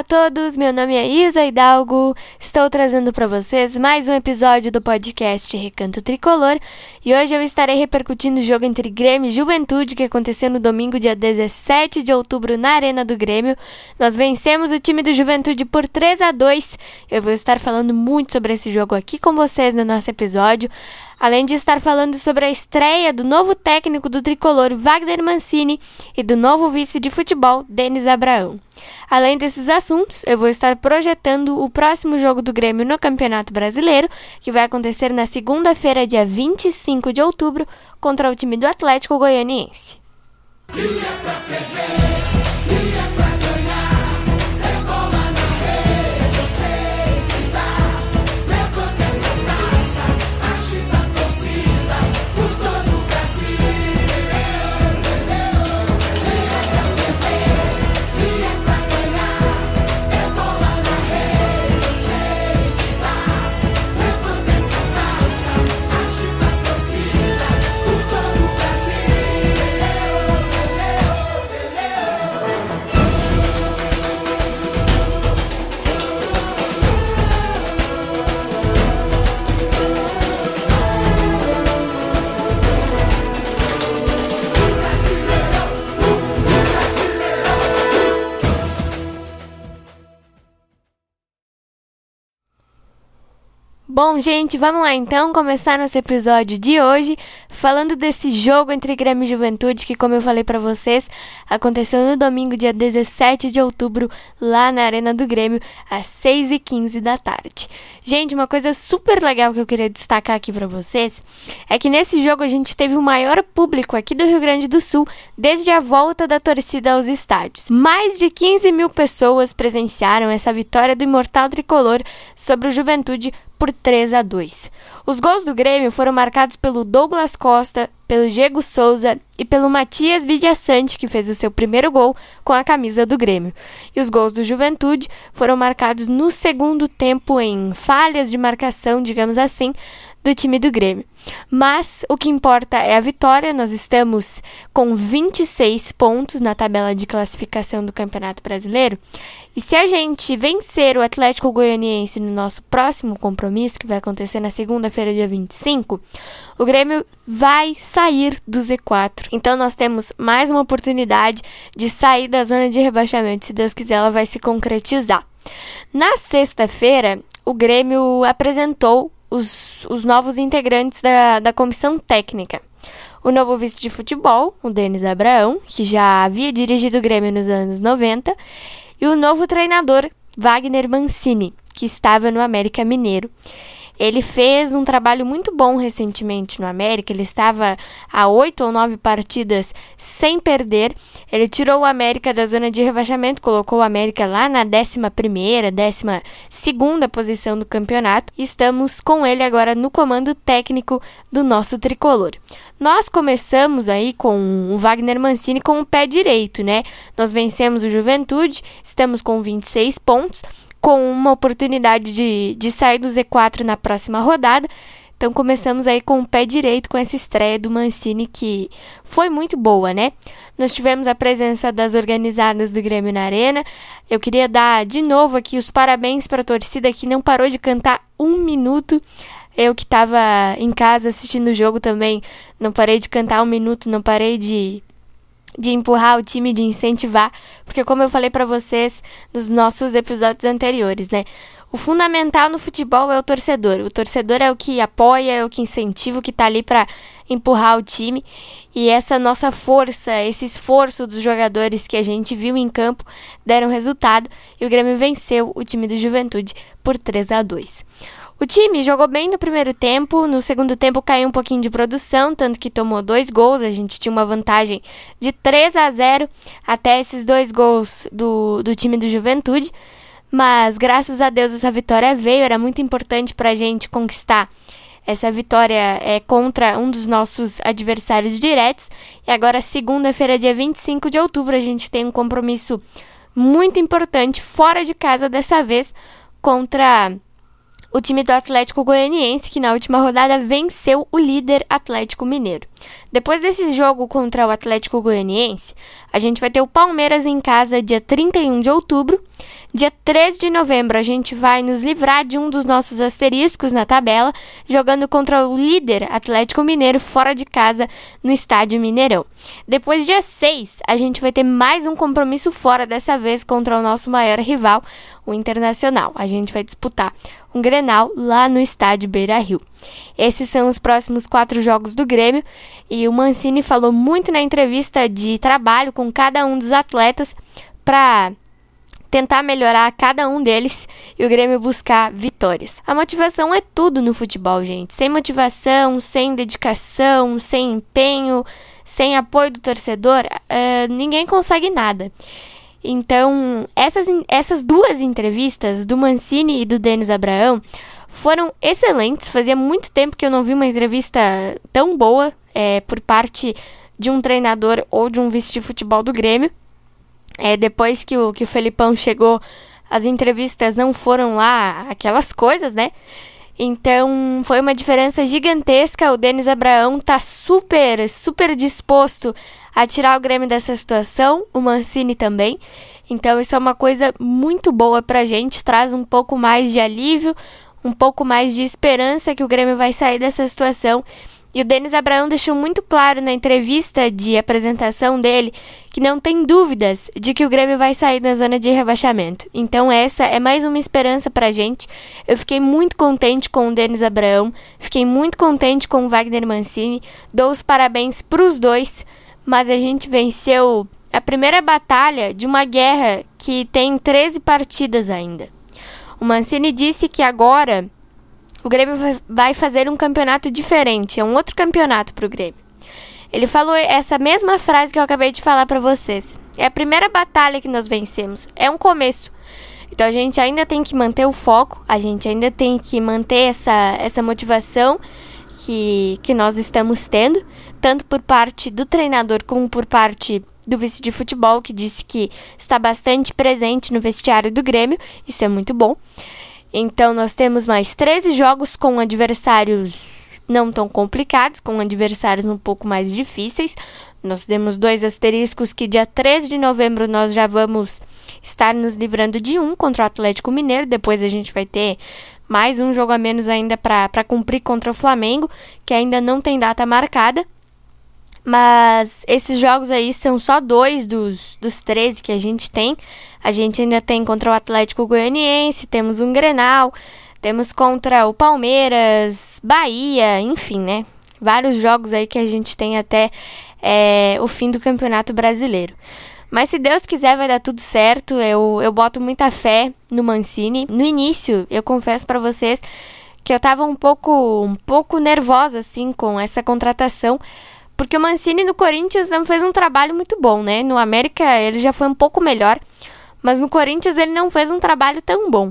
a todos, meu nome é Isa Hidalgo. Estou trazendo para vocês mais um episódio do podcast Recanto Tricolor e hoje eu estarei repercutindo o jogo entre Grêmio e Juventude que aconteceu no domingo, dia 17 de outubro, na Arena do Grêmio. Nós vencemos o time do Juventude por 3 a 2. Eu vou estar falando muito sobre esse jogo aqui com vocês no nosso episódio além de estar falando sobre a estreia do novo técnico do tricolor Wagner Mancini e do novo vice de futebol Denis Abraão. Além desses assuntos, eu vou estar projetando o próximo jogo do Grêmio no Campeonato Brasileiro, que vai acontecer na segunda-feira, dia 25 de outubro, contra o time do Atlético Goianiense. Bom, gente, vamos lá então começar nosso episódio de hoje falando desse jogo entre Grêmio e Juventude que, como eu falei para vocês, aconteceu no domingo, dia 17 de outubro, lá na Arena do Grêmio, às 6h15 da tarde. Gente, uma coisa super legal que eu queria destacar aqui para vocês é que nesse jogo a gente teve o maior público aqui do Rio Grande do Sul desde a volta da torcida aos estádios. Mais de 15 mil pessoas presenciaram essa vitória do Imortal Tricolor sobre o Juventude por 3 a 2. Os gols do Grêmio foram marcados pelo Douglas Costa, pelo Diego Souza e pelo Matias Vidiaçante, que fez o seu primeiro gol com a camisa do Grêmio. E os gols do Juventude foram marcados no segundo tempo em falhas de marcação, digamos assim, do time do Grêmio. Mas o que importa é a vitória. Nós estamos com 26 pontos na tabela de classificação do Campeonato Brasileiro. E se a gente vencer o Atlético Goianiense no nosso próximo compromisso, que vai acontecer na segunda-feira, dia 25, o Grêmio vai sair do Z4. Então nós temos mais uma oportunidade de sair da zona de rebaixamento. Se Deus quiser, ela vai se concretizar. Na sexta-feira, o Grêmio apresentou os, os novos integrantes da, da comissão técnica. O novo vice de futebol, o Denis Abraão, que já havia dirigido o Grêmio nos anos 90, e o novo treinador, Wagner Mancini, que estava no América Mineiro. Ele fez um trabalho muito bom recentemente no América. Ele estava a oito ou nove partidas sem perder. Ele tirou o América da zona de rebaixamento, colocou o América lá na décima primeira, décima segunda posição do campeonato. Estamos com ele agora no comando técnico do nosso tricolor. Nós começamos aí com o Wagner Mancini com o pé direito, né? Nós vencemos o Juventude, estamos com 26 pontos com uma oportunidade de, de sair do Z4 na próxima rodada. Então começamos aí com o pé direito com essa estreia do Mancini que foi muito boa, né? Nós tivemos a presença das organizadas do Grêmio na Arena. Eu queria dar de novo aqui os parabéns para a torcida que não parou de cantar um minuto. Eu que estava em casa assistindo o jogo também, não parei de cantar um minuto, não parei de de empurrar o time, de incentivar, porque como eu falei para vocês nos nossos episódios anteriores, né? O fundamental no futebol é o torcedor. O torcedor é o que apoia, é o que incentiva, o que tá ali para empurrar o time. E essa nossa força, esse esforço dos jogadores que a gente viu em campo deram resultado e o Grêmio venceu o time do Juventude por 3 a 2. O time jogou bem no primeiro tempo, no segundo tempo caiu um pouquinho de produção, tanto que tomou dois gols. A gente tinha uma vantagem de 3 a 0 até esses dois gols do, do time do Juventude. Mas graças a Deus essa vitória veio, era muito importante para a gente conquistar essa vitória é contra um dos nossos adversários diretos. E agora, segunda-feira, dia 25 de outubro, a gente tem um compromisso muito importante fora de casa dessa vez contra o time do Atlético Goianiense, que na última rodada venceu o líder Atlético Mineiro. Depois desse jogo contra o Atlético Goianiense, a gente vai ter o Palmeiras em casa dia 31 de outubro Dia 13 de novembro, a gente vai nos livrar de um dos nossos asteriscos na tabela, jogando contra o líder Atlético Mineiro fora de casa no estádio Mineirão. Depois, dia 6, a gente vai ter mais um compromisso fora, dessa vez contra o nosso maior rival, o Internacional. A gente vai disputar um Grenal lá no estádio Beira Rio. Esses são os próximos quatro jogos do Grêmio e o Mancini falou muito na entrevista de trabalho com cada um dos atletas para tentar melhorar cada um deles e o Grêmio buscar vitórias. A motivação é tudo no futebol, gente. Sem motivação, sem dedicação, sem empenho, sem apoio do torcedor, uh, ninguém consegue nada. Então, essas, essas duas entrevistas, do Mancini e do Denis Abraão, foram excelentes. Fazia muito tempo que eu não vi uma entrevista tão boa é, por parte de um treinador ou de um vice de futebol do Grêmio. É, depois que o, que o Felipão chegou, as entrevistas não foram lá aquelas coisas, né? Então foi uma diferença gigantesca. O Denis Abraão tá super, super disposto a tirar o Grêmio dessa situação, o Mancini também. Então isso é uma coisa muito boa pra gente, traz um pouco mais de alívio, um pouco mais de esperança que o Grêmio vai sair dessa situação. E o Denis Abraão deixou muito claro na entrevista de apresentação dele que não tem dúvidas de que o Grêmio vai sair da zona de rebaixamento. Então essa é mais uma esperança pra gente. Eu fiquei muito contente com o Denis Abraão, fiquei muito contente com o Wagner Mancini. Dou os parabéns pros dois mas a gente venceu a primeira batalha de uma guerra que tem 13 partidas ainda. O Mancini disse que agora o Grêmio vai fazer um campeonato diferente, é um outro campeonato para o Grêmio. Ele falou essa mesma frase que eu acabei de falar para vocês. É a primeira batalha que nós vencemos, é um começo. Então a gente ainda tem que manter o foco, a gente ainda tem que manter essa, essa motivação que, que nós estamos tendo, tanto por parte do treinador como por parte do vice de futebol, que disse que está bastante presente no vestiário do Grêmio. Isso é muito bom. Então, nós temos mais 13 jogos com adversários não tão complicados, com adversários um pouco mais difíceis. Nós temos dois asteriscos que dia 13 de novembro nós já vamos estar nos livrando de um contra o Atlético Mineiro. Depois a gente vai ter mais um jogo a menos ainda para cumprir contra o Flamengo, que ainda não tem data marcada. Mas esses jogos aí são só dois dos, dos 13 que a gente tem. A gente ainda tem contra o Atlético Goianiense, temos um Grenal, temos contra o Palmeiras, Bahia, enfim, né? Vários jogos aí que a gente tem até é, o fim do Campeonato Brasileiro. Mas se Deus quiser, vai dar tudo certo. Eu, eu boto muita fé no Mancini. No início, eu confesso para vocês que eu tava um pouco, um pouco nervosa, assim, com essa contratação. Porque o Mancini no Corinthians não fez um trabalho muito bom, né? No América ele já foi um pouco melhor. Mas no Corinthians ele não fez um trabalho tão bom.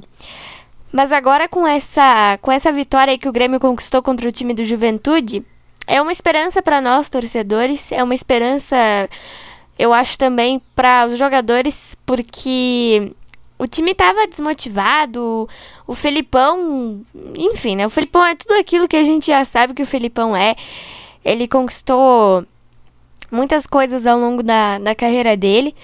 Mas agora com essa, com essa vitória que o Grêmio conquistou contra o time do Juventude, é uma esperança para nós torcedores, é uma esperança eu acho também para os jogadores, porque o time estava desmotivado, o Felipão, enfim, né? O Felipão é tudo aquilo que a gente já sabe que o Felipão é. Ele conquistou muitas coisas ao longo da, da carreira dele.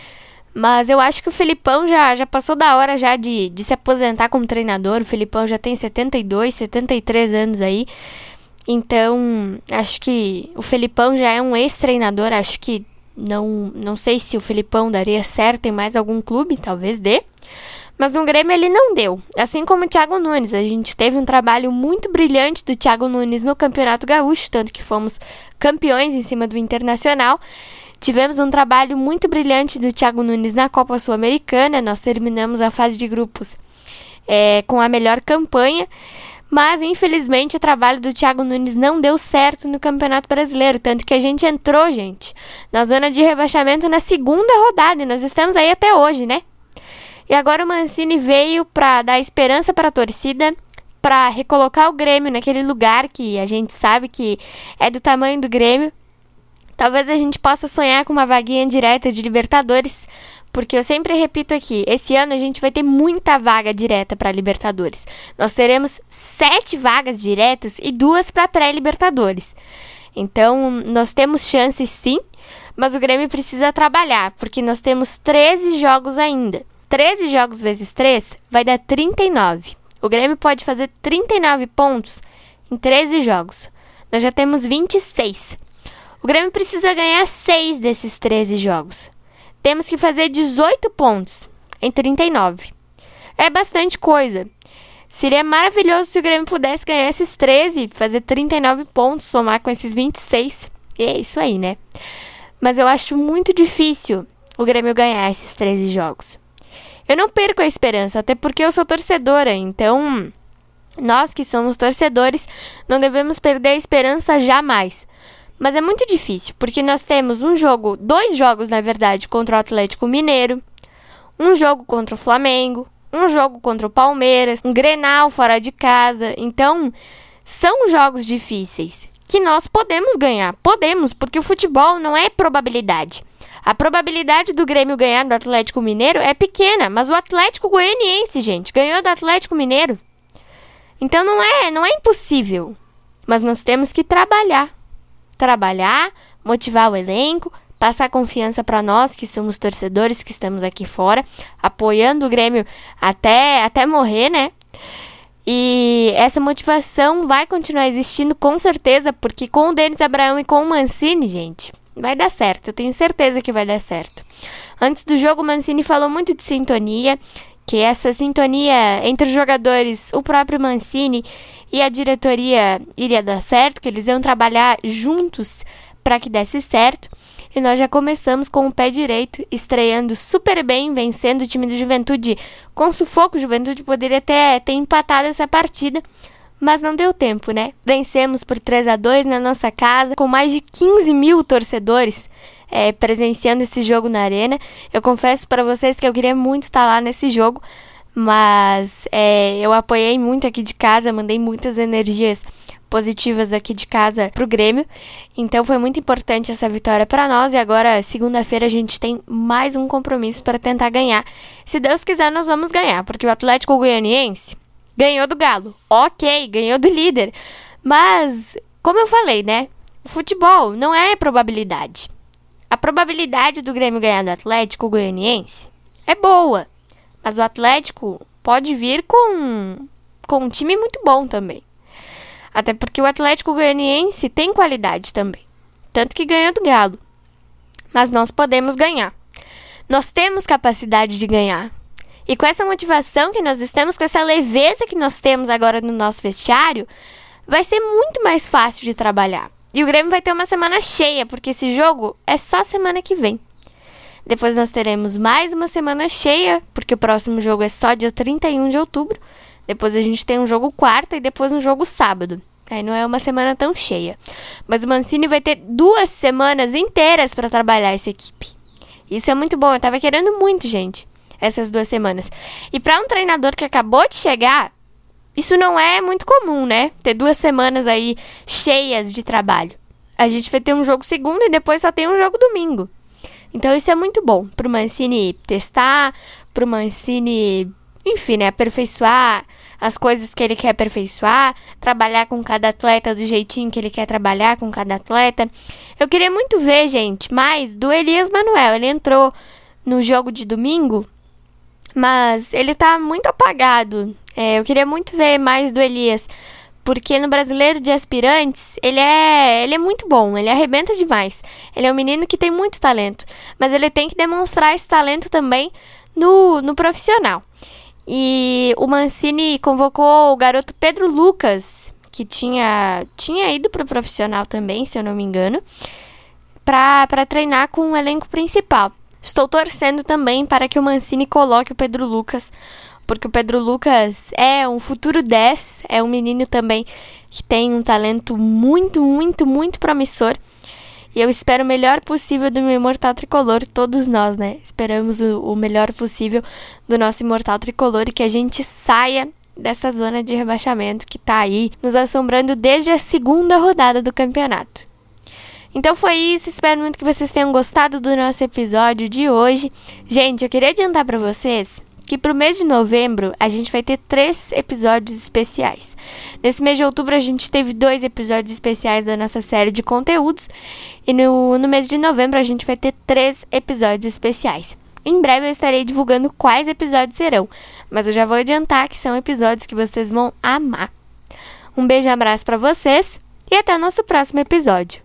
Mas eu acho que o Felipão já, já passou da hora já de, de se aposentar como treinador. O Felipão já tem 72, 73 anos aí. Então, acho que o Felipão já é um ex-treinador. Acho que não, não sei se o Felipão daria certo em mais algum clube, talvez dê. Mas no Grêmio ele não deu. Assim como o Thiago Nunes. A gente teve um trabalho muito brilhante do Thiago Nunes no Campeonato Gaúcho, tanto que fomos campeões em cima do Internacional. Tivemos um trabalho muito brilhante do Thiago Nunes na Copa Sul-Americana. Nós terminamos a fase de grupos é, com a melhor campanha. Mas, infelizmente, o trabalho do Thiago Nunes não deu certo no Campeonato Brasileiro. Tanto que a gente entrou, gente, na zona de rebaixamento na segunda rodada. E nós estamos aí até hoje, né? E agora o Mancini veio para dar esperança para a torcida, para recolocar o Grêmio naquele lugar que a gente sabe que é do tamanho do Grêmio. Talvez a gente possa sonhar com uma vaguinha direta de Libertadores, porque eu sempre repito aqui, esse ano a gente vai ter muita vaga direta para Libertadores. Nós teremos sete vagas diretas e duas para pré-Libertadores. Então, nós temos chances sim, mas o Grêmio precisa trabalhar, porque nós temos 13 jogos ainda. 13 jogos vezes 3 vai dar 39. O Grêmio pode fazer 39 pontos em 13 jogos. Nós já temos 26. O Grêmio precisa ganhar 6 desses 13 jogos. Temos que fazer 18 pontos em 39. É bastante coisa. Seria maravilhoso se o Grêmio pudesse ganhar esses 13, fazer 39 pontos, somar com esses 26. E é isso aí, né? Mas eu acho muito difícil o Grêmio ganhar esses 13 jogos. Eu não perco a esperança, até porque eu sou torcedora, então nós que somos torcedores não devemos perder a esperança jamais. Mas é muito difícil, porque nós temos um jogo, dois jogos na verdade, contra o Atlético Mineiro, um jogo contra o Flamengo, um jogo contra o Palmeiras, um Grenal fora de casa. Então, são jogos difíceis que nós podemos ganhar. Podemos, porque o futebol não é probabilidade. A probabilidade do Grêmio ganhar do Atlético Mineiro é pequena, mas o Atlético Goianiense, gente, ganhou do Atlético Mineiro. Então não é, não é impossível. Mas nós temos que trabalhar. Trabalhar, motivar o elenco, passar confiança para nós que somos torcedores que estamos aqui fora, apoiando o Grêmio até até morrer, né? E essa motivação vai continuar existindo com certeza, porque com o Denis Abraão e com o Mancini, gente, vai dar certo, eu tenho certeza que vai dar certo. Antes do jogo, Mancini falou muito de sintonia, que essa sintonia entre os jogadores, o próprio Mancini e a diretoria iria dar certo, que eles iam trabalhar juntos para que desse certo. E nós já começamos com o pé direito, estreando super bem, vencendo o time do Juventude com sufoco. O Juventude poderia até ter empatado essa partida, mas não deu tempo, né? Vencemos por 3 a 2 na nossa casa, com mais de 15 mil torcedores é, presenciando esse jogo na arena. Eu confesso para vocês que eu queria muito estar lá nesse jogo, mas é, eu apoiei muito aqui de casa, mandei muitas energias positivas aqui de casa pro Grêmio. Então foi muito importante essa vitória para nós e agora segunda-feira a gente tem mais um compromisso para tentar ganhar. Se Deus quiser nós vamos ganhar, porque o Atlético Goianiense Ganhou do Galo. Ok, ganhou do líder. Mas, como eu falei, né? O futebol não é probabilidade. A probabilidade do Grêmio ganhar do Atlético Goianiense é boa. Mas o Atlético pode vir com, com um time muito bom também. Até porque o Atlético Goianiense tem qualidade também. Tanto que ganhou do Galo. Mas nós podemos ganhar. Nós temos capacidade de ganhar. E com essa motivação que nós estamos, com essa leveza que nós temos agora no nosso vestiário, vai ser muito mais fácil de trabalhar. E o Grêmio vai ter uma semana cheia, porque esse jogo é só semana que vem. Depois nós teremos mais uma semana cheia, porque o próximo jogo é só dia 31 de outubro. Depois a gente tem um jogo quarta e depois um jogo sábado. Aí não é uma semana tão cheia. Mas o Mancini vai ter duas semanas inteiras para trabalhar essa equipe. Isso é muito bom. Eu tava querendo muito, gente essas duas semanas. E para um treinador que acabou de chegar, isso não é muito comum, né? Ter duas semanas aí cheias de trabalho. A gente vai ter um jogo segunda e depois só tem um jogo domingo. Então isso é muito bom pro Mancini testar, pro Mancini, enfim, né, aperfeiçoar as coisas que ele quer aperfeiçoar, trabalhar com cada atleta do jeitinho que ele quer trabalhar com cada atleta. Eu queria muito ver, gente, mais do Elias Manuel. Ele entrou no jogo de domingo mas ele tá muito apagado. É, eu queria muito ver mais do Elias. Porque no brasileiro de aspirantes, ele é, ele é muito bom, ele arrebenta demais. Ele é um menino que tem muito talento. Mas ele tem que demonstrar esse talento também no, no profissional. E o Mancini convocou o garoto Pedro Lucas, que tinha, tinha ido para o profissional também, se eu não me engano, para treinar com o elenco principal. Estou torcendo também para que o Mancini coloque o Pedro Lucas, porque o Pedro Lucas é um futuro 10, é um menino também que tem um talento muito, muito, muito promissor. E eu espero o melhor possível do meu imortal tricolor, todos nós, né? Esperamos o, o melhor possível do nosso imortal tricolor e que a gente saia dessa zona de rebaixamento que tá aí nos assombrando desde a segunda rodada do campeonato. Então foi isso, espero muito que vocês tenham gostado do nosso episódio de hoje. Gente, eu queria adiantar para vocês que pro mês de novembro a gente vai ter três episódios especiais. Nesse mês de outubro a gente teve dois episódios especiais da nossa série de conteúdos e no, no mês de novembro a gente vai ter três episódios especiais. Em breve eu estarei divulgando quais episódios serão, mas eu já vou adiantar que são episódios que vocês vão amar. Um beijo e abraço para vocês e até o nosso próximo episódio.